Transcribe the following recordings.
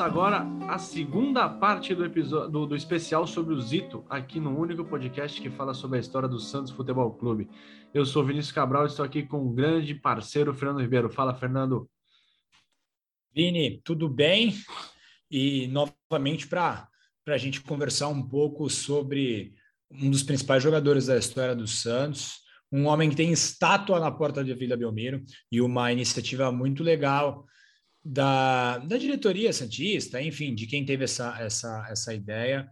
Começa agora a segunda parte do episódio do, especial sobre o Zito, aqui no único podcast que fala sobre a história do Santos Futebol Clube. Eu sou Vinícius Cabral e estou aqui com o grande parceiro Fernando Ribeiro. Fala, Fernando. Vini, tudo bem? E novamente para a gente conversar um pouco sobre um dos principais jogadores da história do Santos, um homem que tem estátua na porta de Vila Belmiro e uma iniciativa muito legal da, da diretoria Santista, enfim, de quem teve essa, essa, essa ideia,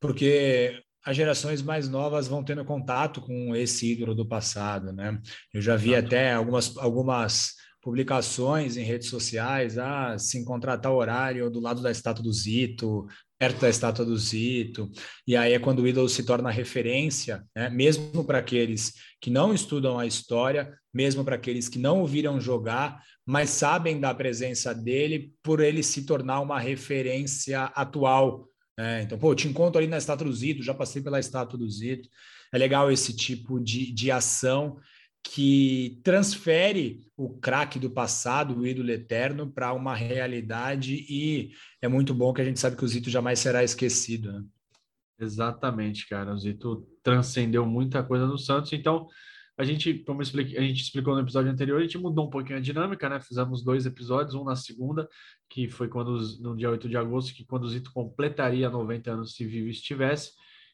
porque as gerações mais novas vão tendo contato com esse ídolo do passado, né? Eu já vi até algumas, algumas publicações em redes sociais, ah, se encontrar tal horário do lado da estátua do Zito, perto da estátua do Zito, e aí é quando o ídolo se torna referência, né? mesmo para aqueles que não estudam a história, mesmo para aqueles que não o viram jogar, mas sabem da presença dele por ele se tornar uma referência atual. Né? Então, pô, eu te encontro ali na estátua do Zito, já passei pela estátua do Zito. É legal esse tipo de, de ação que transfere o craque do passado, o ídolo eterno, para uma realidade e é muito bom que a gente sabe que o Zito jamais será esquecido. Né? Exatamente, cara. O Zito transcendeu muita coisa no Santos, então a gente, como a gente explicou no episódio anterior, a gente mudou um pouquinho a dinâmica, né? Fizemos dois episódios, um na segunda, que foi quando no dia 8 de agosto, que quando o Zito completaria 90 anos se vivo estivesse,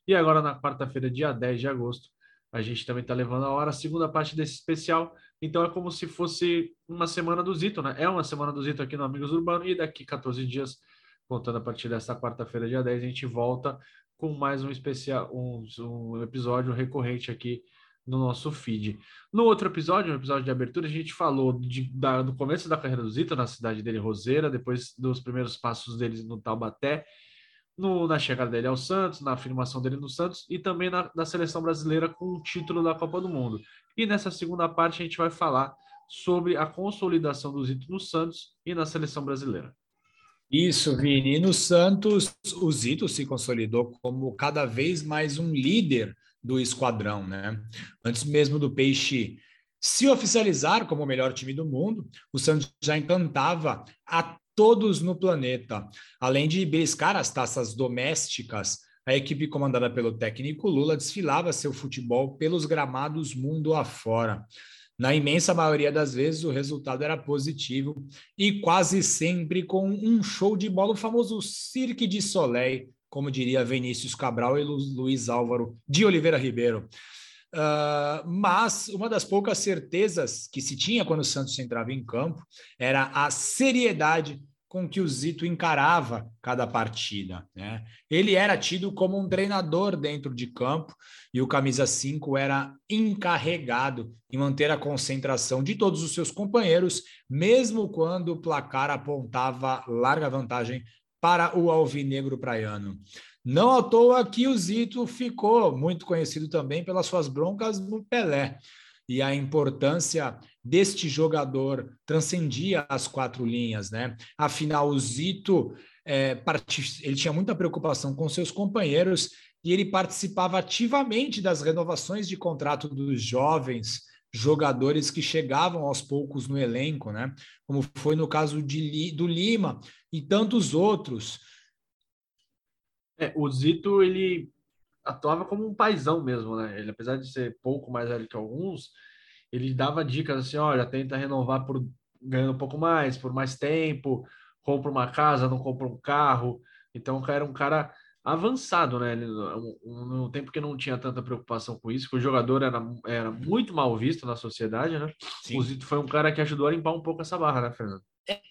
e agora na quarta-feira, dia 10 de agosto, a gente também está levando a hora a segunda parte desse especial. Então é como se fosse uma semana do Zito, né? É uma semana do Zito aqui no Amigos Urbano e daqui 14 dias, contando a partir dessa quarta-feira, dia 10, a gente volta com mais um especial, um, um episódio recorrente aqui no nosso feed. No outro episódio, no episódio de abertura, a gente falou de, da, do começo da carreira do Zito na cidade dele, Roseira, depois dos primeiros passos dele no Taubaté no, na chegada dele ao Santos, na afirmação dele no Santos e também na, na seleção brasileira com o título da Copa do Mundo. E nessa segunda parte a gente vai falar sobre a consolidação do Zito no Santos e na seleção brasileira. Isso, Vini. E no Santos, o Zito se consolidou como cada vez mais um líder do esquadrão, né? Antes mesmo do Peixe se oficializar como o melhor time do mundo, o Santos já encantava a todos no planeta. Além de beliscar as taças domésticas, a equipe comandada pelo técnico Lula desfilava seu futebol pelos gramados mundo afora. Na imensa maioria das vezes, o resultado era positivo e quase sempre com um show de bola, o famoso Cirque de Soleil, como diria Vinícius Cabral e Luiz Álvaro de Oliveira Ribeiro. Uh, mas uma das poucas certezas que se tinha quando o Santos entrava em campo era a seriedade com que o Zito encarava cada partida. Né? Ele era tido como um treinador dentro de campo e o camisa 5 era encarregado em manter a concentração de todos os seus companheiros, mesmo quando o placar apontava larga vantagem para o alvinegro praiano. Não à toa que o Zito ficou muito conhecido também pelas suas broncas no Pelé. E a importância deste jogador transcendia as quatro linhas, né? Afinal, o Zito é, ele tinha muita preocupação com seus companheiros e ele participava ativamente das renovações de contrato dos jovens jogadores que chegavam aos poucos no elenco, né? Como foi no caso de, do Lima e tantos outros. É, o Zito, ele atuava como um paizão mesmo, né? Ele, apesar de ser pouco mais velho que alguns, ele dava dicas assim, olha, tenta renovar por ganhando um pouco mais, por mais tempo, compra uma casa, não compra um carro. Então, era um cara avançado, né? Ele, no tempo que não tinha tanta preocupação com isso, que o jogador era, era muito mal visto na sociedade, né? Sim. O Zito foi um cara que ajudou a limpar um pouco essa barra, né, Fernando?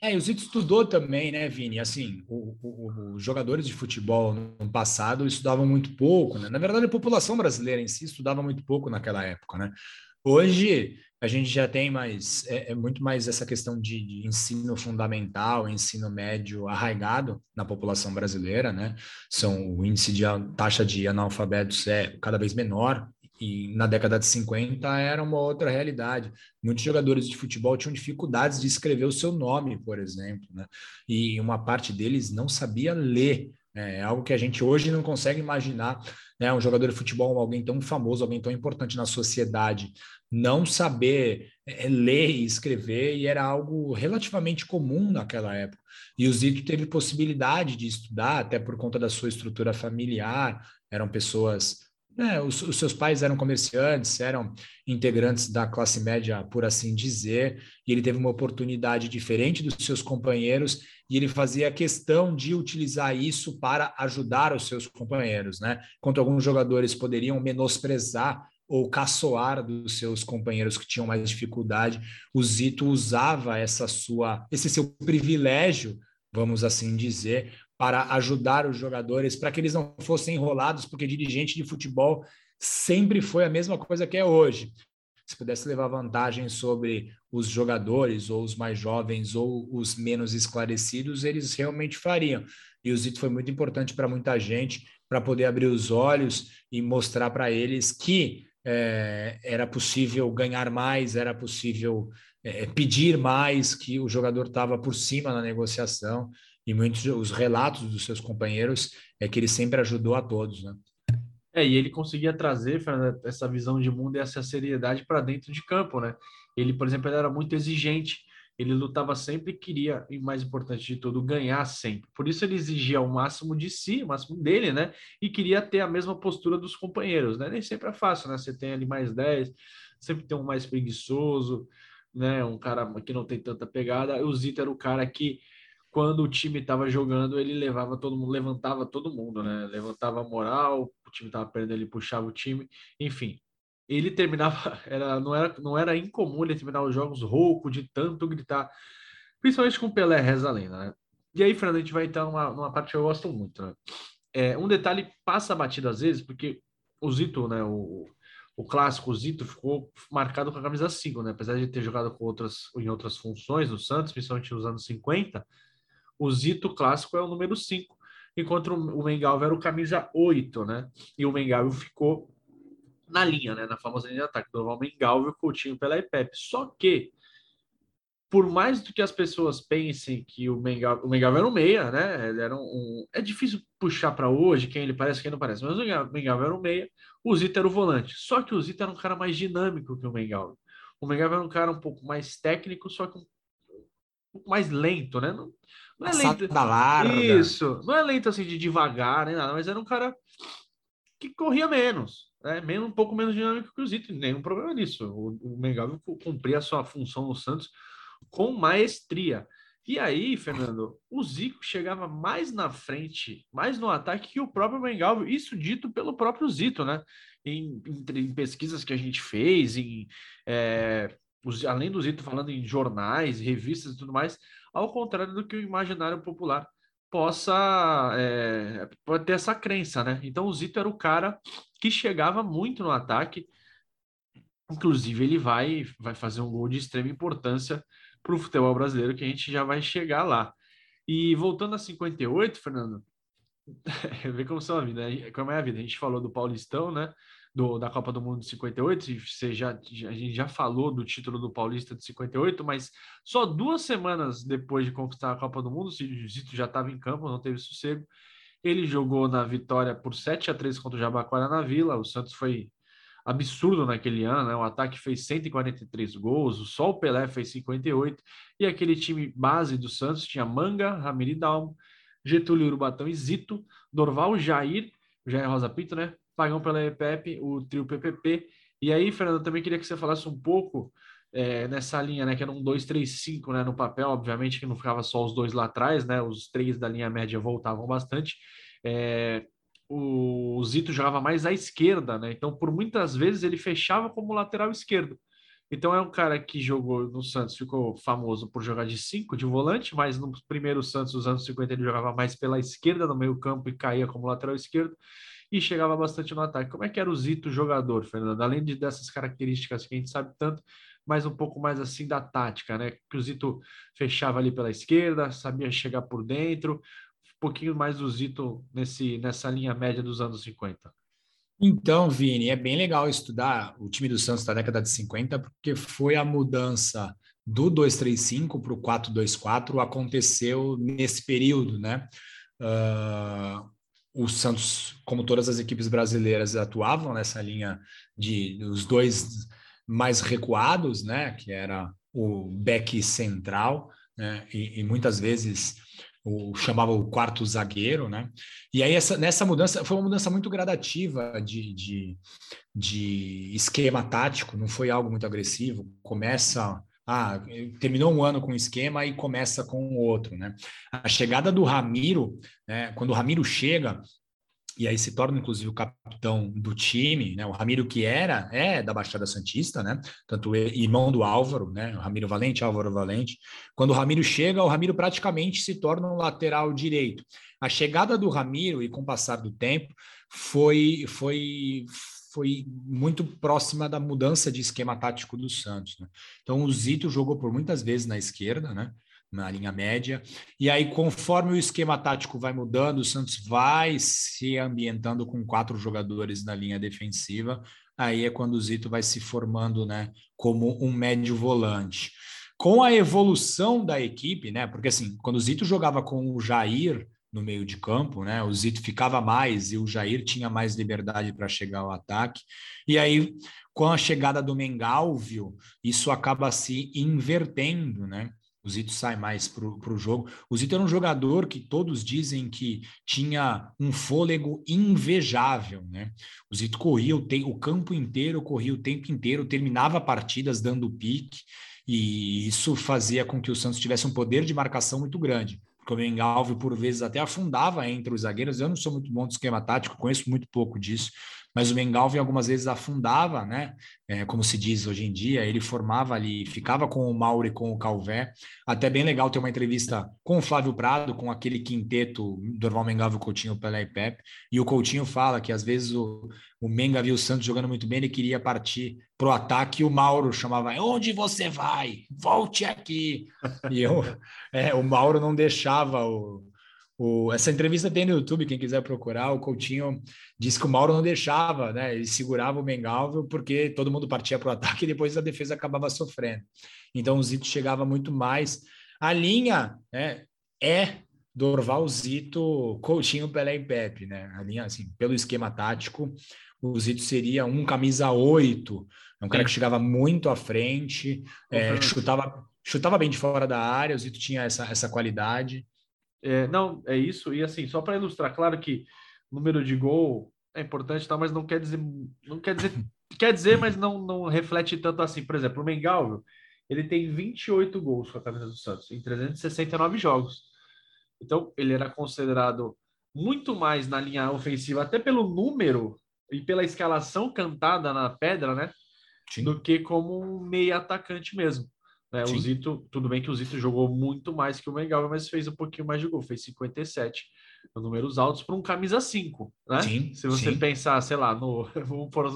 É, o Zito estudou também, né, Vini? Assim, os jogadores de futebol no passado estudavam muito pouco, né? Na verdade, a população brasileira em si estudava muito pouco naquela época, né? Hoje a gente já tem mais é, é muito mais essa questão de, de, ensino fundamental, ensino médio arraigado na população brasileira, né? São o índice de taxa de analfabetos é cada vez menor e na década de 50 era uma outra realidade. Muitos jogadores de futebol tinham dificuldades de escrever o seu nome, por exemplo, né? E uma parte deles não sabia ler. Né? É algo que a gente hoje não consegue imaginar né, um jogador de futebol, alguém tão famoso, alguém tão importante na sociedade, não saber é, ler e escrever, e era algo relativamente comum naquela época. E o Zito teve possibilidade de estudar, até por conta da sua estrutura familiar, eram pessoas é, os, os, seus pais eram comerciantes, eram integrantes da classe média, por assim dizer, e ele teve uma oportunidade diferente dos seus companheiros e ele fazia questão de utilizar isso para ajudar os seus companheiros, né? Enquanto alguns jogadores poderiam menosprezar ou caçoar dos seus companheiros que tinham mais dificuldade, o Zito usava essa sua, esse seu privilégio, vamos assim dizer, para ajudar os jogadores, para que eles não fossem enrolados, porque dirigente de futebol sempre foi a mesma coisa que é hoje. Se pudesse levar vantagem sobre os jogadores, ou os mais jovens, ou os menos esclarecidos, eles realmente fariam. E o Zito foi muito importante para muita gente, para poder abrir os olhos e mostrar para eles que é, era possível ganhar mais, era possível é, pedir mais, que o jogador estava por cima na negociação e muitos os relatos dos seus companheiros é que ele sempre ajudou a todos, né? É, e ele conseguia trazer essa visão de mundo e essa seriedade para dentro de campo, né? Ele, por exemplo, ele era muito exigente, ele lutava sempre e queria, e mais importante de tudo, ganhar sempre. Por isso ele exigia o máximo de si, o máximo dele, né? E queria ter a mesma postura dos companheiros, né? Nem sempre é fácil, né? Você tem ali mais 10, sempre tem um mais preguiçoso, né? Um cara que não tem tanta pegada. O Zito era o cara que quando o time estava jogando, ele levava todo mundo, levantava todo mundo, né? Levantava a moral, o time estava perdendo, ele puxava o time, enfim. Ele terminava, era, não, era, não era incomum ele terminar os jogos rouco de tanto gritar, principalmente com Pelé reza lenda, né? E aí, Fernando, a gente vai entrar numa, numa parte que eu gosto muito, né? É, um detalhe passa batido às vezes, porque o Zito, né, o, o clássico o Zito ficou marcado com a camisa 5, né? Apesar de ter jogado com outras, em outras funções no Santos, principalmente nos anos 50, o Zito clássico é o número 5, enquanto o Mengalvio era o camisa 8, né? E o Mengalvio ficou na linha, né? Na famosa linha de ataque. Durval Mengalvio, Coutinho, pela e Pepe. Só que, por mais do que as pessoas pensem que o Mengalvio, o Mengalvio era um meia, né? Ele era um, um é difícil puxar para hoje quem ele parece, quem não parece. Mas o Mengalvio era um meia, o Zito era o volante. Só que o Zito era um cara mais dinâmico que o Mengalvio. O Mengalvio era um cara um pouco mais técnico, só que um pouco mais lento, né? Não, não é lento. Larga. Isso, não é lento assim de devagar, nem nada, mas era um cara que corria menos, né? menos um pouco menos dinâmico que o Zito, nenhum problema nisso. O, o cumpria a sua função no Santos com maestria. E aí, Fernando, o Zico chegava mais na frente, mais no ataque que o próprio Mengalvio, isso dito pelo próprio Zito, né? Em, em, em pesquisas que a gente fez, em é, os, além do Zito falando em jornais, revistas e tudo mais, ao contrário do que o imaginário popular possa é, pode ter essa crença, né? Então o Zito era o cara que chegava muito no ataque, inclusive ele vai vai fazer um gol de extrema importância para o futebol brasileiro que a gente já vai chegar lá. E voltando a 58, Fernando, vê como são a vida, como é a vida. A gente falou do Paulistão, né? Do, da Copa do Mundo de 58, e você já, a gente já falou do título do Paulista de 58, mas só duas semanas depois de conquistar a Copa do Mundo, o Zito já estava em campo, não teve sossego. Ele jogou na vitória por 7 a 3 contra o Jabaquara na Vila. O Santos foi absurdo naquele ano, né? O ataque fez 143 gols, o Pelé fez 58, e aquele time base do Santos tinha Manga, Ramiri Dalmo, Getúlio Urubatão e Zito, Dorval, Jair, Jair Rosa Pinto, né? Pagão pela EPEP, o trio PPP. E aí, Fernando, eu também queria que você falasse um pouco é, nessa linha, né, que era um 2-3-5, né, no papel, obviamente que não ficava só os dois lá atrás, né, os três da linha média voltavam bastante. É, o Zito jogava mais à esquerda, né, então por muitas vezes ele fechava como lateral esquerdo. Então é um cara que jogou no Santos, ficou famoso por jogar de 5, de volante, mas no primeiro Santos, dos anos 50, ele jogava mais pela esquerda no meio campo e caía como lateral esquerdo e chegava bastante no ataque. Como é que era o Zito jogador, Fernando? Além de dessas características que a gente sabe tanto, mas um pouco mais assim da tática, né? Que o Zito fechava ali pela esquerda, sabia chegar por dentro, um pouquinho mais do Zito nesse, nessa linha média dos anos 50. Então, Vini, é bem legal estudar o time do Santos da década de 50, porque foi a mudança do 235 para o 424 aconteceu nesse período, né? Uh, o Santos, como todas as equipes brasileiras, atuavam nessa linha de os dois mais recuados, né? Que era o back central, né? E, e muitas vezes o chamava o quarto zagueiro, né? E aí essa, nessa mudança foi uma mudança muito gradativa de, de, de esquema tático, não foi algo muito agressivo. Começa ah, terminou um ano com um esquema e começa com o outro, né? A chegada do Ramiro, né, quando o Ramiro chega, e aí se torna inclusive o capitão do time, né? O Ramiro que era é da Baixada Santista, né? Tanto irmão do Álvaro, né? O Ramiro Valente, Álvaro Valente. Quando o Ramiro chega, o Ramiro praticamente se torna um lateral direito. A chegada do Ramiro e com o passar do tempo foi foi foi muito próxima da mudança de esquema tático do Santos. Né? Então o Zito jogou por muitas vezes na esquerda, né? na linha média. E aí, conforme o esquema tático vai mudando, o Santos vai se ambientando com quatro jogadores na linha defensiva. Aí é quando o Zito vai se formando, né, como um médio volante. Com a evolução da equipe, né, porque assim, quando o Zito jogava com o Jair no meio de campo, né, o Zito ficava mais e o Jair tinha mais liberdade para chegar ao ataque. E aí, com a chegada do Mengalvio, isso acaba se invertendo, né? O Zito sai mais para o jogo. O Zito era um jogador que todos dizem que tinha um fôlego invejável, né? O Zito corria o, te o campo inteiro, corria o tempo inteiro, terminava partidas dando pique, e isso fazia com que o Santos tivesse um poder de marcação muito grande. Porque o Mengalvio, por vezes, até afundava entre os zagueiros. Eu não sou muito bom de esquema tático, conheço muito pouco disso, mas o Mengalvio algumas vezes afundava, né? É, como se diz hoje em dia, ele formava ali, ficava com o Mauro e com o Calvé. Até bem legal ter uma entrevista com o Flávio Prado, com aquele quinteto Dorval Mengalvio, Coutinho, Pelé e Pepe. E o Coutinho fala que às vezes o, o Menga viu o Santos jogando muito bem, ele queria partir para o ataque e o Mauro chamava: Onde você vai? Volte aqui. e eu, é, o Mauro não deixava o, o, essa entrevista tem no YouTube, quem quiser procurar. O Coutinho disse que o Mauro não deixava, né? Ele segurava o Mengalvio porque todo mundo partia para o ataque e depois a defesa acabava sofrendo. Então o Zito chegava muito mais. A linha né, é Dorval, Zito, Coutinho, Pelé e Pepe, né? A linha, assim, pelo esquema tático, o Zito seria um camisa 8, um cara que chegava muito à frente, é, chutava, chutava bem de fora da área, o Zito tinha essa, essa qualidade. É, não, é isso. E assim, só para ilustrar, claro que número de gol é importante, tá, mas não quer dizer, não quer dizer, quer dizer, mas não, não reflete tanto assim. Por exemplo, o Mengalvio, ele tem 28 gols com a camisa do Santos em 369 jogos. Então, ele era considerado muito mais na linha ofensiva, até pelo número e pela escalação cantada na pedra, né? Sim. Do que como um meia atacante mesmo. Né? O Zito, tudo bem que o Zito jogou muito mais que o Mengal, mas fez um pouquinho mais de gol, fez 57 números altos para um camisa 5, né? Sim, Se você sim. pensar, sei lá, no, vamos pôr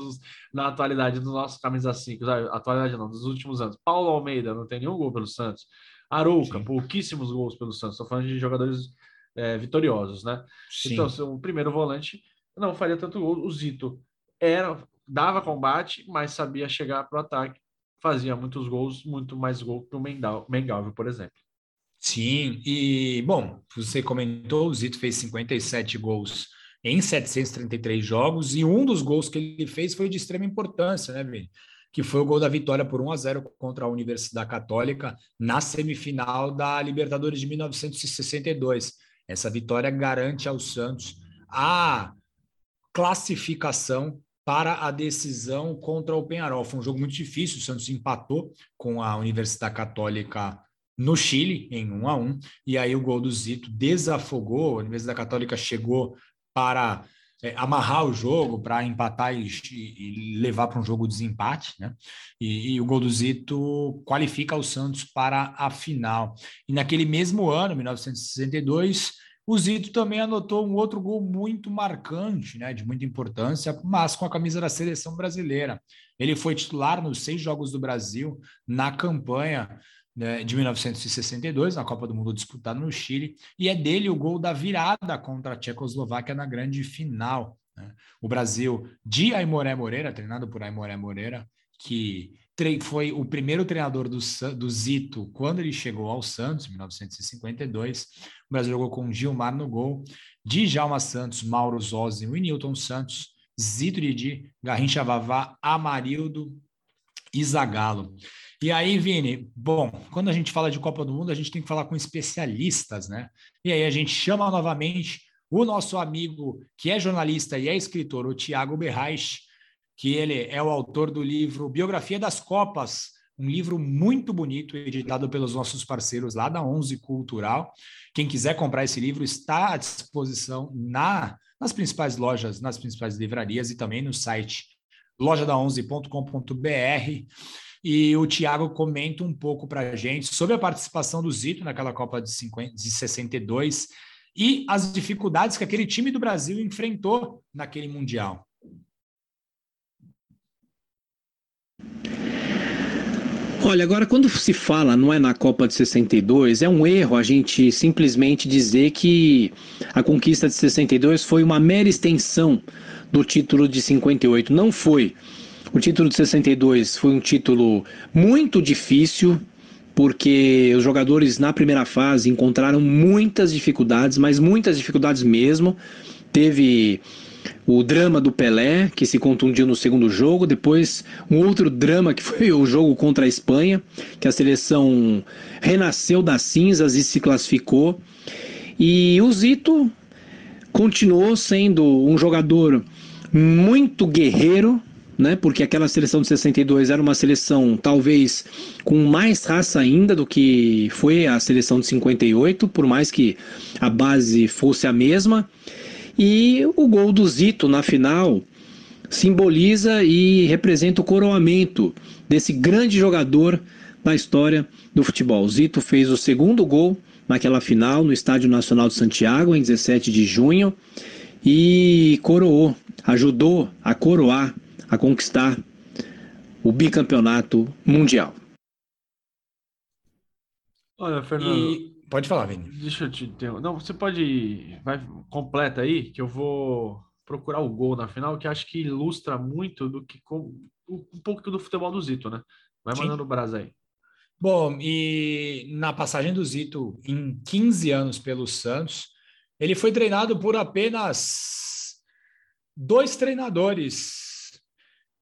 na atualidade do nosso camisa 5, atualidade não, dos últimos anos. Paulo Almeida não tem nenhum gol pelo Santos. Arouca, sim. pouquíssimos gols pelo Santos. Estou falando de jogadores é, vitoriosos, né? Sim. Então, o primeiro volante não faria tanto gol. O Zito era dava combate, mas sabia chegar para o ataque fazia muitos gols, muito mais gol que o Mengalvio, por exemplo. Sim, e bom, você comentou, o Zito fez 57 gols em 733 jogos, e um dos gols que ele fez foi de extrema importância, né, Vini? Que foi o gol da vitória por 1 a 0 contra a Universidade Católica na semifinal da Libertadores de 1962. Essa vitória garante ao Santos a classificação para a decisão contra o Penharol. Foi um jogo muito difícil, o Santos empatou com a Universidade Católica no Chile em 1 a 1 e aí o gol do Zito desafogou, a Universidade Católica chegou para é, amarrar o jogo, para empatar e, e levar para um jogo de desempate, né? E, e, o gol do Zito qualifica o Santos para a final. E naquele mesmo ano, 1962, o Zito também anotou um outro gol muito marcante, né, de muita importância, mas com a camisa da seleção brasileira. Ele foi titular nos seis Jogos do Brasil na campanha né, de 1962, na Copa do Mundo disputada no Chile, e é dele o gol da virada contra a Tchecoslováquia na grande final. Né? O Brasil de Aimoré Moreira, treinado por Aimoré Moreira, que foi o primeiro treinador do, do Zito quando ele chegou ao Santos, em 1952. O Brasil jogou com Gilmar no gol, Djalma Santos, Mauro Zozzi e Newton Santos, Zito Didi, Garrincha Vavá, Amarildo e Zagalo. E aí, Vini, bom, quando a gente fala de Copa do Mundo, a gente tem que falar com especialistas, né? E aí a gente chama novamente o nosso amigo que é jornalista e é escritor, o Tiago Berraich, que ele é o autor do livro Biografia das Copas, um livro muito bonito, editado pelos nossos parceiros lá da Onze Cultural. Quem quiser comprar esse livro está à disposição na, nas principais lojas, nas principais livrarias e também no site lojada11.com.br. E o Tiago comenta um pouco para a gente sobre a participação do Zito naquela Copa de, 50, de 62 e as dificuldades que aquele time do Brasil enfrentou naquele Mundial. Olha, agora quando se fala, não é na Copa de 62, é um erro a gente simplesmente dizer que a conquista de 62 foi uma mera extensão do título de 58. Não foi. O título de 62 foi um título muito difícil, porque os jogadores na primeira fase encontraram muitas dificuldades, mas muitas dificuldades mesmo. Teve o drama do Pelé, que se contundiu no segundo jogo, depois um outro drama que foi o jogo contra a Espanha, que a seleção renasceu das cinzas e se classificou. E o Zito continuou sendo um jogador muito guerreiro, né? Porque aquela seleção de 62 era uma seleção talvez com mais raça ainda do que foi a seleção de 58, por mais que a base fosse a mesma. E o gol do Zito na final simboliza e representa o coroamento desse grande jogador da história do futebol. O Zito fez o segundo gol naquela final no Estádio Nacional de Santiago em 17 de junho e coroou, ajudou a coroar, a conquistar o bicampeonato mundial. Olha, Fernando, e Pode falar, Vini. Deixa eu te interromper. Não, você pode. Vai, completa aí, que eu vou procurar o gol na final, que acho que ilustra muito do que. Um pouco do futebol do Zito, né? Vai Sim. mandando o brasa aí. Bom, e na passagem do Zito, em 15 anos pelo Santos, ele foi treinado por apenas dois treinadores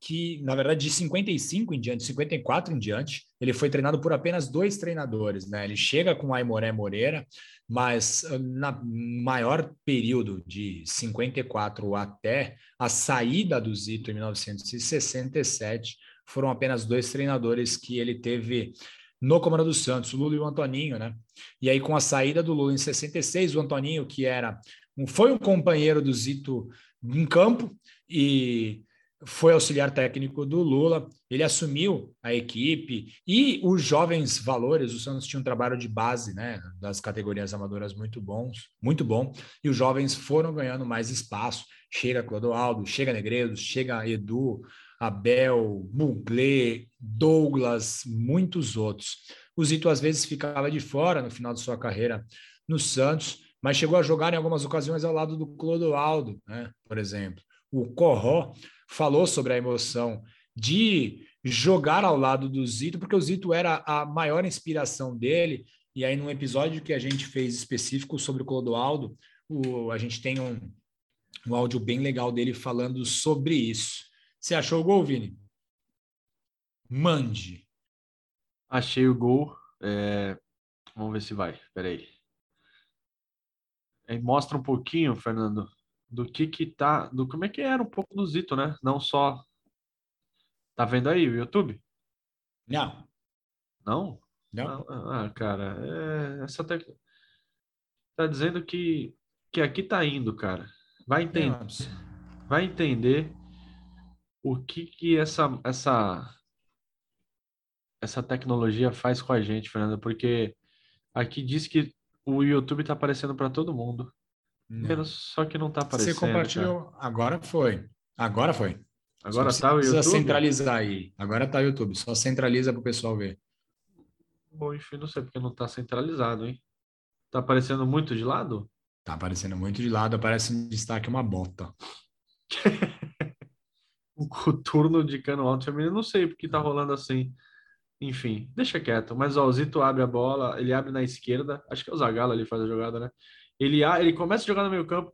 que, na verdade, de 55 em diante, 54 em diante, ele foi treinado por apenas dois treinadores, né? Ele chega com Aimoré Moreira, mas ah, na maior período de 54 até a saída do Zito em 1967, foram apenas dois treinadores que ele teve no comando do Santos, o Lula e o Antoninho, né? E aí com a saída do Lula em 66, o Antoninho, que era foi um companheiro do Zito em campo e foi auxiliar técnico do Lula, ele assumiu a equipe e os jovens valores, o Santos tinha um trabalho de base, né, das categorias amadoras muito bons, muito bom, e os jovens foram ganhando mais espaço. Chega Clodoaldo, chega Negredos, chega Edu, Abel, Buglé, Douglas, muitos outros. O Zito às vezes ficava de fora no final de sua carreira no Santos, mas chegou a jogar em algumas ocasiões ao lado do Clodoaldo, né, por exemplo. O Corró falou sobre a emoção de jogar ao lado do Zito, porque o Zito era a maior inspiração dele. E aí, num episódio que a gente fez específico sobre o Clodoaldo, o, a gente tem um, um áudio bem legal dele falando sobre isso. Você achou o gol, Vini? Mande. Achei o gol. É... Vamos ver se vai. Peraí. É, mostra um pouquinho, Fernando, do que que tá, do como é que era um pouco do Zito, né? Não só Tá vendo aí o YouTube? Não. Não? Não. Ah, cara, é, essa te... tá dizendo que que aqui tá indo, cara. Vai entender. Vai entender o que que essa essa essa tecnologia faz com a gente, Fernanda, porque aqui diz que o YouTube tá aparecendo para todo mundo. Menos só que não tá aparecendo. Você compartilhou, cara. agora foi. Agora foi. Agora tá o YouTube? Precisa centralizar aí. Agora tá o YouTube. Só centraliza para o pessoal ver. Bom, enfim, não sei porque não tá centralizado, hein? Tá aparecendo muito de lado? Tá aparecendo muito de lado. Aparece um destaque uma bota. o turno de cano alto feminino, não sei porque tá rolando assim. Enfim, deixa quieto. Mas ó, o Zito abre a bola, ele abre na esquerda. Acho que é o Zagallo ali faz a jogada, né? Ele, ele começa a jogar no meio campo,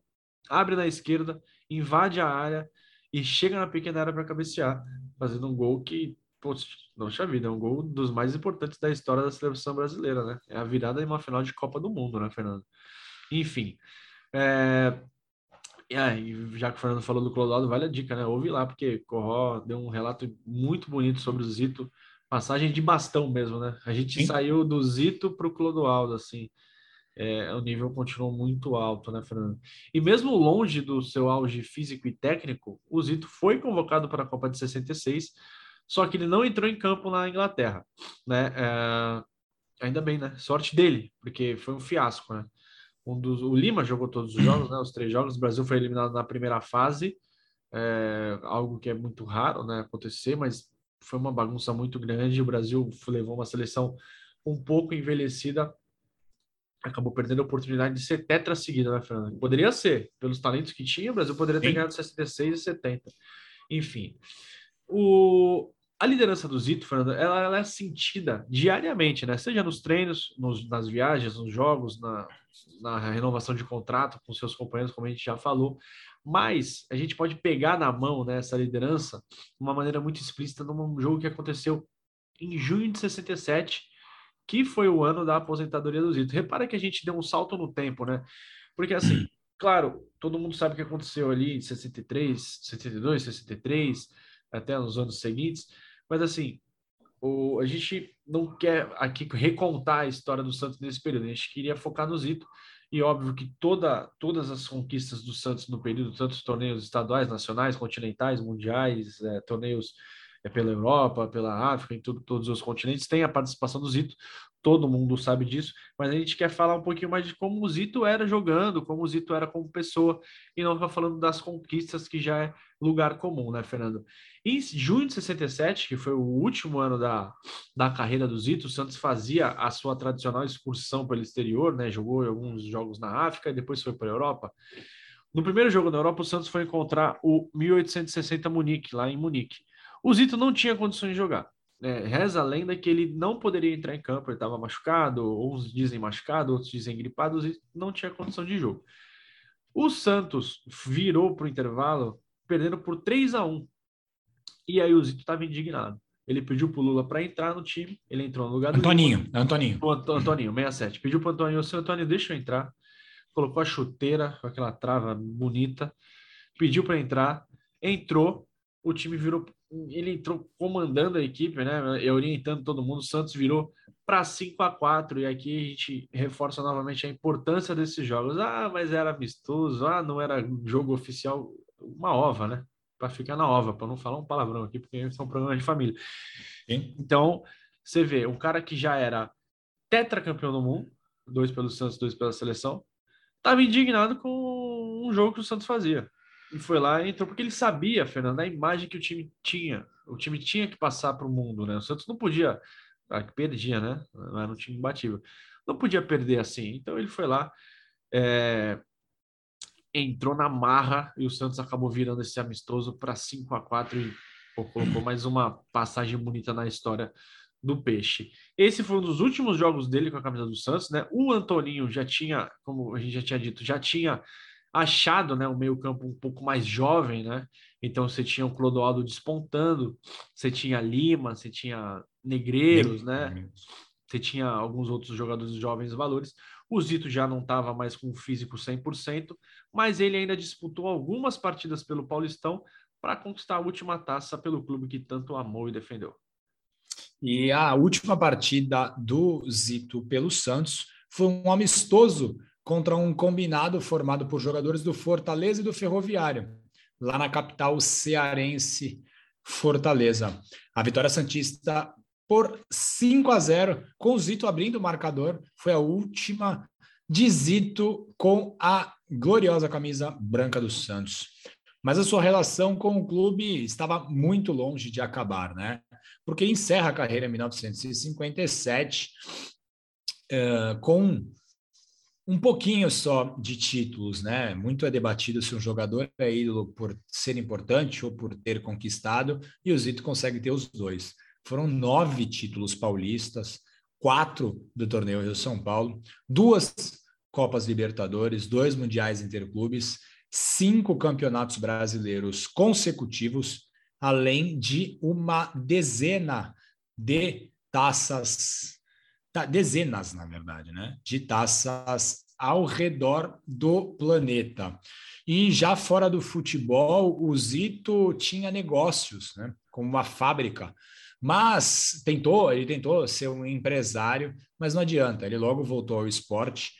abre na esquerda, invade a área e chega na pequena área para cabecear, fazendo um gol que, poxa, nossa vida, é um gol dos mais importantes da história da seleção brasileira, né? É a virada em uma final de Copa do Mundo, né, Fernando? Enfim, é... É, já que o Fernando falou do Clodoaldo, vale a dica, né? Ouve lá, porque Corró deu um relato muito bonito sobre o Zito, passagem de bastão mesmo, né? A gente Sim. saiu do Zito para o Clodoaldo, assim é, o nível continuou muito alto, né, Fernando? E mesmo longe do seu auge físico e técnico, o Zito foi convocado para a Copa de 66, só que ele não entrou em campo na Inglaterra, né? É, ainda bem, né? Sorte dele, porque foi um fiasco, né? Um dos, o Lima jogou todos os jogos, né? Os três jogos. O Brasil foi eliminado na primeira fase, é, algo que é muito raro, né? Acontecer, mas foi uma bagunça muito grande. O Brasil levou uma seleção um pouco envelhecida acabou perdendo a oportunidade de ser tetra seguida, né, Fernando? Poderia ser, pelos talentos que tinha, o Brasil poderia ter Sim. ganhado 66 e 70. Enfim, o, a liderança do Zito, Fernando, ela, ela, é sentida diariamente, né? Seja nos treinos, nos, nas viagens, nos jogos, na, na renovação de contrato com seus companheiros, como a gente já falou. Mas a gente pode pegar na mão né, essa liderança de uma maneira muito explícita num jogo que aconteceu em junho de 67 que foi o ano da aposentadoria do Zito. Repara que a gente deu um salto no tempo, né? Porque assim, claro, todo mundo sabe o que aconteceu ali em 63, 62, 63, até nos anos seguintes, mas assim, o, a gente não quer aqui recontar a história do Santos nesse período, a gente queria focar no Zito, e óbvio que toda, todas as conquistas do Santos no período, tanto torneios estaduais, nacionais, continentais, mundiais, é, torneios é pela Europa, pela África, em tudo, todos os continentes, tem a participação do Zito, todo mundo sabe disso, mas a gente quer falar um pouquinho mais de como o Zito era jogando, como o Zito era como pessoa, e não está falando das conquistas, que já é lugar comum, né, Fernando? Em junho de 67, que foi o último ano da, da carreira do Zito, o Santos fazia a sua tradicional excursão pelo exterior, né, jogou alguns jogos na África e depois foi para a Europa. No primeiro jogo na Europa, o Santos foi encontrar o 1860 Munique, lá em Munique. O Zito não tinha condições de jogar. É, reza a lenda que ele não poderia entrar em campo, ele estava machucado, uns dizem machucado, outros dizem gripado, e não tinha condição de jogo. O Santos virou para o intervalo perdendo por 3 a 1 E aí o Zito estava indignado. Ele pediu para o Lula para entrar no time, ele entrou no lugar do Antoninho, Lula, Antoninho. O Antoninho, 67. Pediu para o Antoninho, seu Antônio, deixa eu entrar. Colocou a chuteira com aquela trava bonita, pediu para entrar, entrou, o time virou ele entrou comandando a equipe, né, orientando todo mundo. O Santos virou para 5 a 4 e aqui a gente reforça novamente a importância desses jogos. Ah, mas era amistoso, ah, não era jogo oficial, uma ova, né? Para ficar na ova, para não falar um palavrão aqui, porque é um programa de família. Sim. Então, você vê, um cara que já era tetracampeão do mundo, dois pelo Santos, dois pela seleção, estava indignado com um jogo que o Santos fazia e foi lá e entrou porque ele sabia, Fernando, a imagem que o time tinha. O time tinha que passar para o mundo, né? O Santos não podia, ah, perdia, né? Era um time imbatível. Não podia perder assim. Então ele foi lá, é, entrou na marra e o Santos acabou virando esse amistoso para 5 a 4 e pô, colocou mais uma passagem bonita na história do Peixe. Esse foi um dos últimos jogos dele com a camisa do Santos, né? O Antoninho já tinha, como a gente já tinha dito, já tinha achado, né, um meio-campo um pouco mais jovem, né? Então você tinha o Clodoaldo despontando, você tinha Lima, você tinha Negreiros, né? Você tinha alguns outros jogadores jovens valores. O Zito já não estava mais com o físico 100%, mas ele ainda disputou algumas partidas pelo Paulistão para conquistar a última taça pelo clube que tanto amou e defendeu. E a última partida do Zito pelo Santos foi um amistoso contra um combinado formado por jogadores do Fortaleza e do Ferroviário, lá na capital cearense, Fortaleza. A vitória Santista por 5 a 0, com o Zito abrindo o marcador, foi a última de Zito com a gloriosa camisa branca do Santos. Mas a sua relação com o clube estava muito longe de acabar, né? Porque encerra a carreira em 1957 uh, com um pouquinho só de títulos, né? Muito é debatido se um jogador é ídolo por ser importante ou por ter conquistado, e o Zito consegue ter os dois. Foram nove títulos paulistas, quatro do torneio Rio São Paulo, duas Copas Libertadores, dois Mundiais Interclubes, cinco campeonatos brasileiros consecutivos, além de uma dezena de taças dezenas, na verdade, né, de taças ao redor do planeta. E já fora do futebol, o Zito tinha negócios, né, como uma fábrica, mas tentou, ele tentou ser um empresário, mas não adianta, ele logo voltou ao esporte,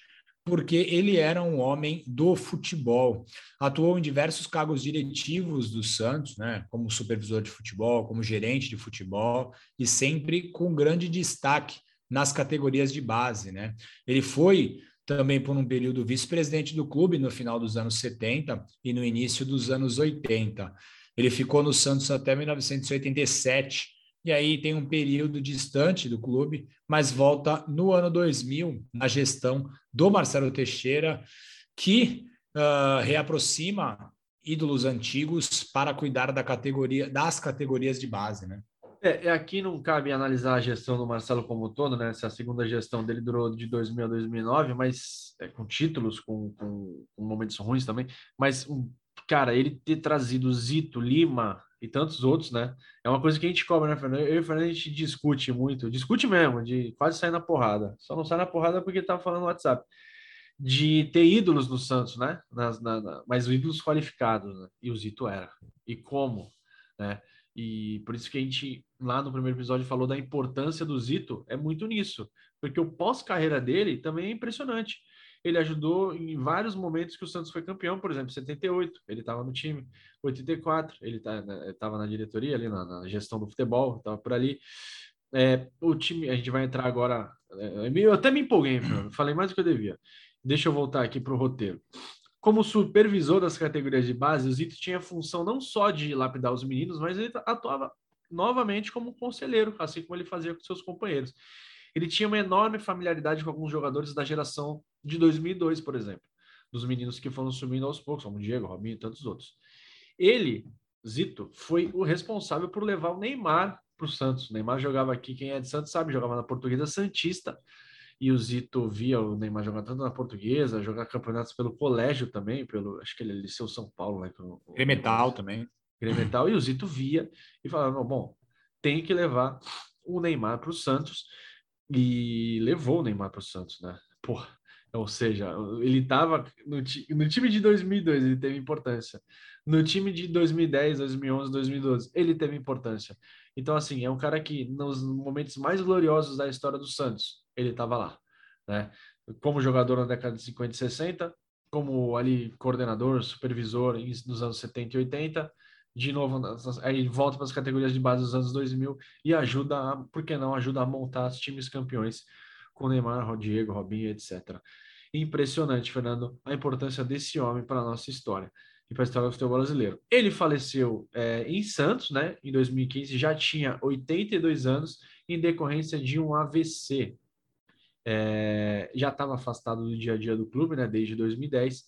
porque ele era um homem do futebol. Atuou em diversos cargos diretivos do Santos, né, como supervisor de futebol, como gerente de futebol, e sempre com grande destaque nas categorias de base, né? Ele foi também por um período vice-presidente do clube no final dos anos 70 e no início dos anos 80. Ele ficou no Santos até 1987 e aí tem um período distante do clube, mas volta no ano 2000 na gestão do Marcelo Teixeira, que uh, reaproxima ídolos antigos para cuidar da categoria das categorias de base, né? É, é, aqui não cabe analisar a gestão do Marcelo como um todo, né? Essa segunda gestão dele durou de 2000 a 2009, mas é, com títulos, com, com, com, momentos ruins também. Mas, cara, ele ter trazido Zito, Lima e tantos outros, né? É uma coisa que a gente cobra, né, Fernando? Eu e o Fernando a gente discute muito, discute mesmo, de quase sair na porrada. Só não sai na porrada porque tava falando no WhatsApp. De ter ídolos no Santos, né? Nas, na, na, mas ídolos qualificados, né? E o Zito era. E como, né? E por isso que a gente, lá no primeiro episódio, falou da importância do Zito, é muito nisso, porque o pós-carreira dele também é impressionante. Ele ajudou em vários momentos que o Santos foi campeão, por exemplo, 78, ele estava no time, 84, ele estava tá, na diretoria, ali na, na gestão do futebol, estava por ali. É, o time, a gente vai entrar agora. É, eu até me empolguei, falei mais do que eu devia. Deixa eu voltar aqui para o roteiro. Como supervisor das categorias de base, o Zito tinha a função não só de lapidar os meninos, mas ele atuava novamente como conselheiro, assim como ele fazia com seus companheiros. Ele tinha uma enorme familiaridade com alguns jogadores da geração de 2002, por exemplo, dos meninos que foram subindo aos poucos, como Diego, Robinho e tantos outros. Ele, Zito, foi o responsável por levar o Neymar para o Santos. O Neymar jogava aqui, quem é de Santos sabe, jogava na Portuguesa Santista, e o Zito via o Neymar jogar tanto na portuguesa, jogar campeonatos pelo colégio também, pelo acho que ele é Liceu São Paulo, né? O, Gremetal também. Gremetal, e o Zito via e falava: bom, tem que levar o Neymar para o Santos, e levou o Neymar para o Santos, né? Porra, ou seja, ele estava no, no time de 2002, ele teve importância. No time de 2010, 2011, 2012, ele teve importância. Então, assim, é um cara que nos momentos mais gloriosos da história do Santos, ele estava lá, né? Como jogador na década de 50 e 60, como ali coordenador, supervisor nos anos 70 e 80, de novo, aí volta para as categorias de base dos anos 2000 e ajuda, a, por que não, ajuda a montar os times campeões com Neymar, Diego, Robinho, etc. Impressionante, Fernando, a importância desse homem para a nossa história e para a história do futebol brasileiro. Ele faleceu é, em Santos, né, em 2015, já tinha 82 anos, em decorrência de um AVC é, já estava afastado do dia a dia do clube, né, desde 2010.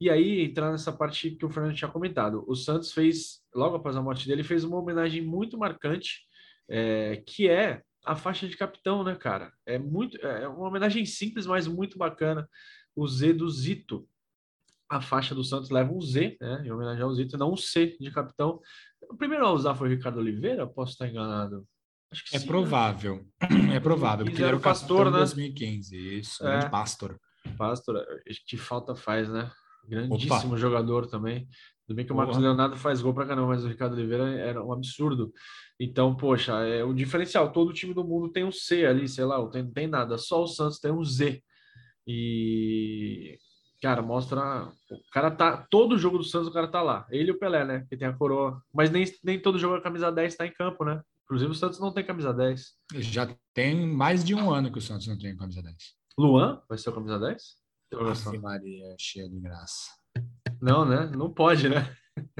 E aí, entrar nessa parte que o Fernando tinha comentado, o Santos fez, logo após a morte dele, fez uma homenagem muito marcante, é, que é a faixa de capitão, né, cara? É muito, é uma homenagem simples, mas muito bacana. O Z do Zito. A faixa do Santos leva um Z, né, em homenagem ao Zito, não um C de capitão. O primeiro a usar foi o Ricardo Oliveira, posso estar enganado? É sim, né? provável. Né? É provável, porque ele era o pastor, né? 2015. Isso, é. pastor. Pastor, que falta faz, né? Grandíssimo Opa. jogador também. Tudo bem que o Marcos. Leonardo faz gol pra caramba, mas o Ricardo Oliveira era um absurdo. Então, poxa, é o diferencial. Todo time do mundo tem um C ali, sei lá, não tem, tem nada. Só o Santos tem um Z. E, cara, mostra. O cara tá. Todo jogo do Santos, o cara tá lá. Ele e o Pelé, né? Que tem a coroa. Mas nem, nem todo jogo a camisa 10 tá em campo, né? Inclusive, o Santos não tem camisa 10. Já tem mais de um ano que o Santos não tem camisa 10. Luan vai ser o camisa 10? Nossa, Maria, cheia de graça. Não, né? Não pode, né?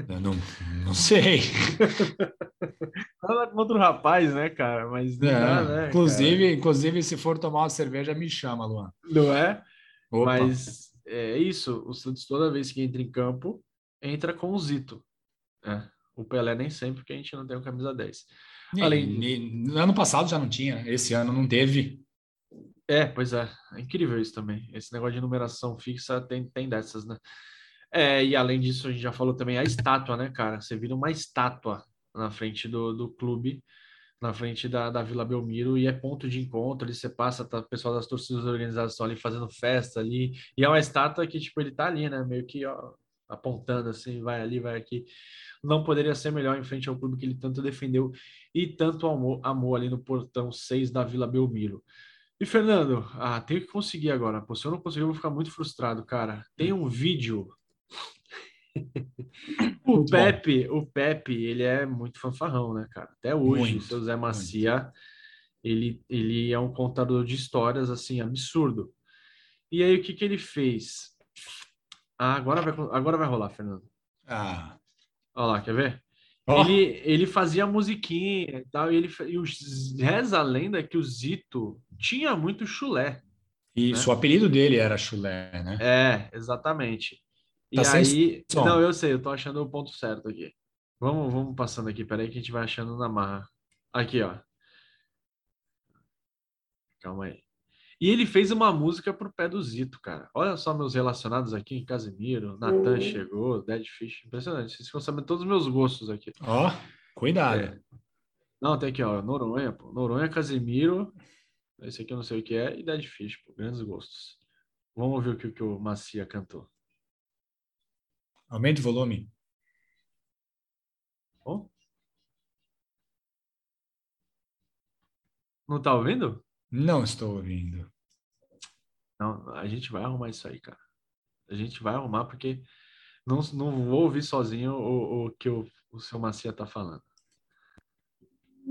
Eu não, não sei. Fala contra o rapaz, né, cara? Mas não é, dá, né? Inclusive, cara? inclusive, se for tomar uma cerveja, me chama, Luan. Não é? Opa. Mas é isso, o Santos toda vez que entra em campo, entra com o Zito. É, o Pelé nem sempre, porque a gente não tem o camisa 10. E, Além... E, ano passado já não tinha, esse ano não teve. É, pois é. É incrível isso também. Esse negócio de numeração fixa tem, tem dessas, né? É, e além disso, a gente já falou também a estátua, né, cara? Você vira uma estátua na frente do, do clube, na frente da, da Vila Belmiro, e é ponto de encontro. Ali você passa, tá, o pessoal das torcidas organizadas estão ali fazendo festa ali, e é uma estátua que, tipo, ele tá ali, né? Meio que, ó, apontando assim, vai ali, vai aqui. Não poderia ser melhor em frente ao clube que ele tanto defendeu e tanto amou, amou ali no portão 6 da Vila Belmiro. E Fernando, ah, tenho que conseguir agora. Pô, se eu não conseguir, eu vou ficar muito frustrado, cara. Tem um vídeo. o muito Pepe, bom. o Pepe, ele é muito fanfarrão, né, cara? Até hoje, muito, o seu Zé Macia, ele, ele é um contador de histórias, assim, absurdo. E aí, o que que ele fez? Ah, agora vai, agora vai rolar, Fernando. Ah. Olha lá, quer ver? Oh. Ele, ele fazia musiquinha e tal, e ele e os, reza a lenda que o Zito tinha muito chulé. Isso, né? o apelido dele era chulé, né? É, exatamente. Tá e aí, som. não, eu sei, eu tô achando o ponto certo aqui. Vamos, vamos passando aqui, peraí que a gente vai achando na marra. Aqui, ó. Calma aí. E ele fez uma música pro pé do Zito, cara. Olha só meus relacionados aqui, Casimiro, Natan uhum. chegou, Dead Fish, impressionante. Vocês ficam sabendo todos os meus gostos aqui. Ó, oh, cuidado. É. Não, tem aqui, ó, Noronha, pô. Noronha, Casimiro, esse aqui eu não sei o que é, e Dead Fish, pô, grandes gostos. Vamos ouvir o que, o que o Macia cantou. Aumente o volume. Oh? Não tá ouvindo? Não estou ouvindo. Não, a gente vai arrumar isso aí, cara. A gente vai arrumar porque não, não vou ouvir sozinho o, o que o, o seu Macia tá falando.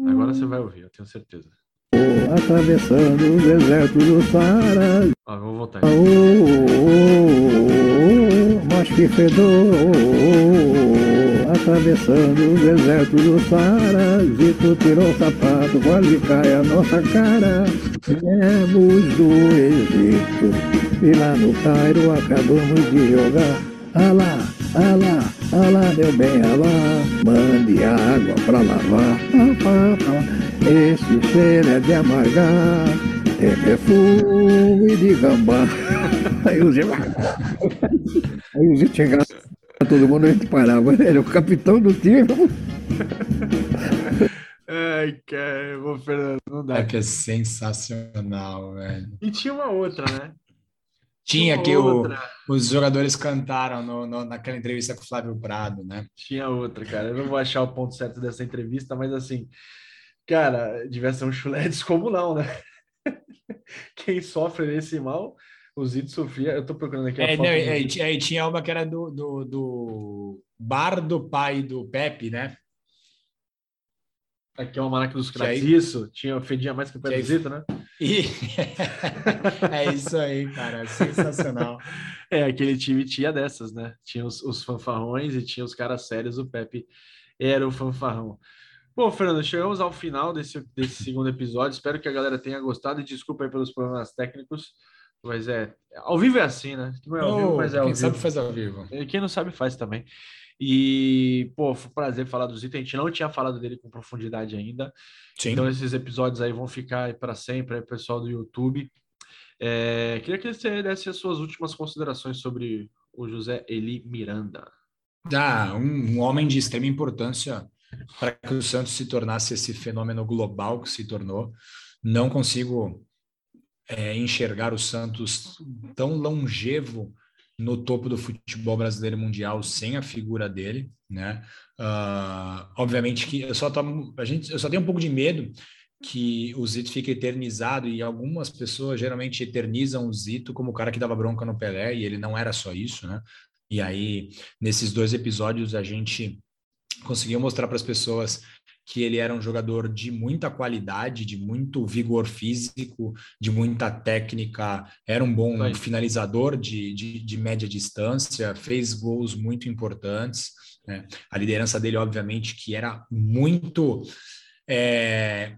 Agora você vai ouvir, eu tenho certeza. Atravessando o deserto do Saara. Ó, vou voltar. Oh, oh, oh, mas que fedor atravessando o deserto do Saara. Zito tirou o sapato, quase cai a nossa cara. Viemos do Egito e lá no Cairo acabamos de jogar. Alá, alá, alá, deu bem, alá. Mande água pra lavar. Esse cheiro é de amargar. Tem perfume de gambá. Aí o Zito, aí o Zito chegava todo mundo a gente parava. Ele era o capitão do time. Ai, cara, Fernando, não dá. É que é sensacional, velho. E tinha uma outra, né? Tinha, que o, os jogadores cantaram no, no, naquela entrevista com o Flávio Prado, né? Tinha outra, cara. Eu não vou achar o ponto certo dessa entrevista, mas assim, cara, devia ser um chulé descomunal, né? Quem sofre desse mal o Zito sofria. Eu tô procurando aqui. É, não, aí, aí tinha uma que era do, do, do, bar do pai do Pepe, né? Aqui é uma máquina dos craques. Aí... Isso, tinha, fedia mais que o do Zito, né? E... é isso aí, cara. Sensacional. é, aquele time tinha dessas, né? Tinha os, os fanfarrões e tinha os caras sérios. O Pepe era o fanfarrão. Bom, Fernando, chegamos ao final desse, desse segundo episódio. Espero que a galera tenha gostado e desculpa aí pelos problemas técnicos. Mas é. Ao vivo é assim, né? Não é ao vivo, mas é ao quem vivo. sabe faz ao vivo. Quem não sabe faz também. E, pô, foi um prazer falar do Zito. A gente não tinha falado dele com profundidade ainda. Sim. Então, esses episódios aí vão ficar para sempre, aí, pessoal do YouTube. É, queria que você desse as suas últimas considerações sobre o José Eli Miranda. Ah, um, um homem de extrema importância para que o Santos se tornasse esse fenômeno global que se tornou. Não consigo é, enxergar o Santos tão longevo no topo do futebol brasileiro mundial sem a figura dele, né? Uh, obviamente que eu só tomo, a gente, eu só tenho um pouco de medo que o Zito fique eternizado e algumas pessoas geralmente eternizam o Zito como o cara que dava bronca no Pelé e ele não era só isso, né? E aí nesses dois episódios a gente conseguiu mostrar para as pessoas que ele era um jogador de muita qualidade, de muito vigor físico, de muita técnica, era um bom Vai. finalizador de, de, de, média distância, fez gols muito importantes. Né? A liderança dele, obviamente, que era muito é,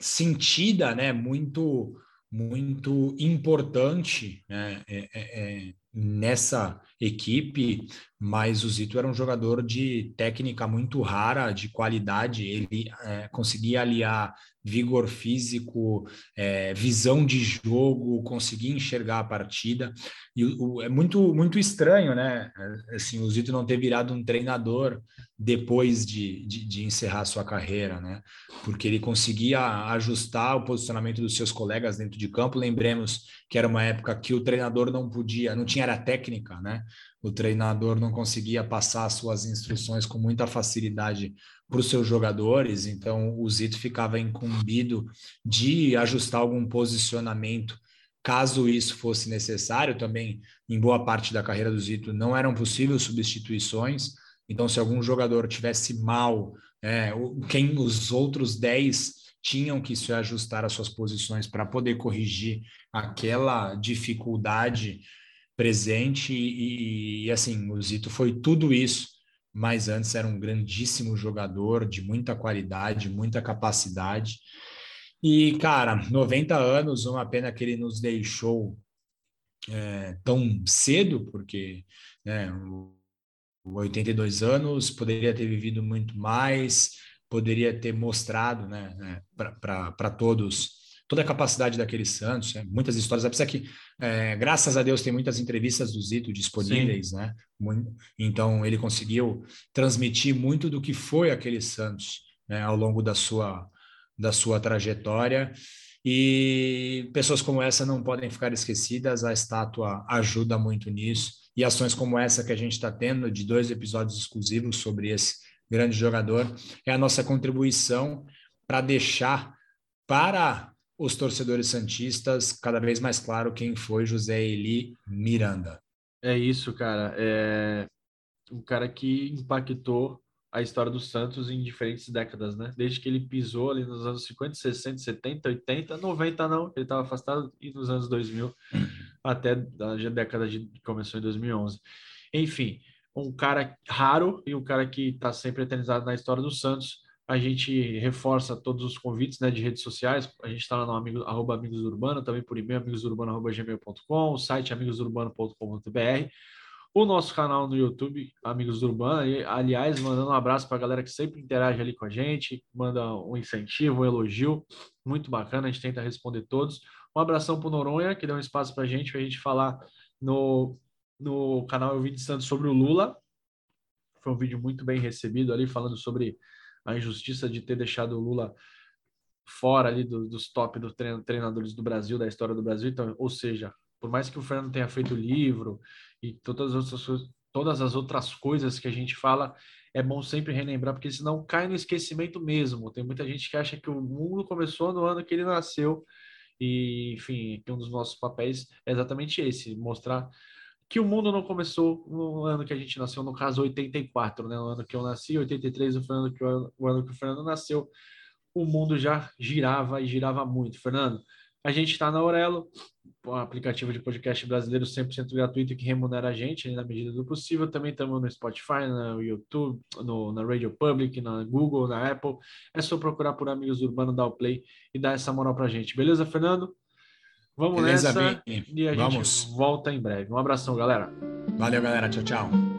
sentida, né? muito muito importante né, é, é, é nessa equipe, mas o Zito era um jogador de técnica muito rara, de qualidade. Ele é, conseguia aliar vigor físico, é, visão de jogo, conseguia enxergar a partida. E o, é muito muito estranho, né? Assim, o Zito não ter virado um treinador depois de, de, de encerrar sua carreira, né? Porque ele conseguia ajustar o posicionamento dos seus colegas dentro de campo. Lembremos que era uma época que o treinador não podia, não tinha era técnica, né? O treinador não conseguia passar suas instruções com muita facilidade para os seus jogadores, então o Zito ficava incumbido de ajustar algum posicionamento caso isso fosse necessário. Também, em boa parte da carreira do Zito, não eram possíveis substituições. Então, se algum jogador tivesse mal, é, quem os outros 10 tinham que se ajustar às suas posições para poder corrigir aquela dificuldade presente e, e, assim, o Zito foi tudo isso, mas antes era um grandíssimo jogador de muita qualidade, muita capacidade. E, cara, 90 anos, uma pena que ele nos deixou é, tão cedo, porque né, 82 anos, poderia ter vivido muito mais, poderia ter mostrado né, né para todos toda a capacidade daquele Santos, né? muitas histórias, apesar que, é, graças a Deus, tem muitas entrevistas do Zito disponíveis, Sim. né? Então, ele conseguiu transmitir muito do que foi aquele Santos né, ao longo da sua, da sua trajetória. E pessoas como essa não podem ficar esquecidas, a estátua ajuda muito nisso. E ações como essa que a gente está tendo, de dois episódios exclusivos sobre esse grande jogador, é a nossa contribuição para deixar para os torcedores santistas cada vez mais claro quem foi José Eli Miranda. É isso, cara. É um cara que impactou a história do Santos em diferentes décadas, né? Desde que ele pisou ali nos anos 50, 60, 70, 80, 90 não, ele estava afastado e nos anos 2000 até a década de começou em 2011. Enfim, um cara raro e um cara que está sempre eternizado na história do Santos a gente reforça todos os convites né, de redes sociais. A gente está lá no amigo, arroba Amigos também por e-mail, amigosurbano.gmail.com, o site amigosurbano.com.br, o nosso canal no YouTube, Amigos Urbano. E, aliás, mandando um abraço para a galera que sempre interage ali com a gente, manda um incentivo, um elogio. Muito bacana, a gente tenta responder todos. Um abração para o Noronha, que deu um espaço para a gente, para a gente falar no, no canal Eu Vim de Santos sobre o Lula. Foi um vídeo muito bem recebido ali, falando sobre a injustiça de ter deixado o Lula fora ali do, dos top dos treinadores do Brasil, da história do Brasil. Então, ou seja, por mais que o Fernando tenha feito livro e todas as outras, todas as outras coisas que a gente fala, é bom sempre relembrar, porque senão cai no esquecimento mesmo. Tem muita gente que acha que o mundo começou no ano que ele nasceu. E, enfim, um dos nossos papéis é exatamente esse, mostrar que o mundo não começou no ano que a gente nasceu, no caso 84, né? No ano que eu nasci, 83, o, Fernando, que o, ano que o Fernando nasceu, o mundo já girava e girava muito. Fernando, a gente está na Aurelo, um aplicativo de podcast brasileiro 100% gratuito que remunera a gente na medida do possível. Também estamos no Spotify, no YouTube, no, na Radio Public, na Google, na Apple. É só procurar por Amigos Urbanos, dar o play e dar essa moral para a gente. Beleza, Fernando? Vamos Beleza, nessa bem. e a Vamos. gente volta em breve. Um abração, galera. Valeu, galera. Tchau, tchau.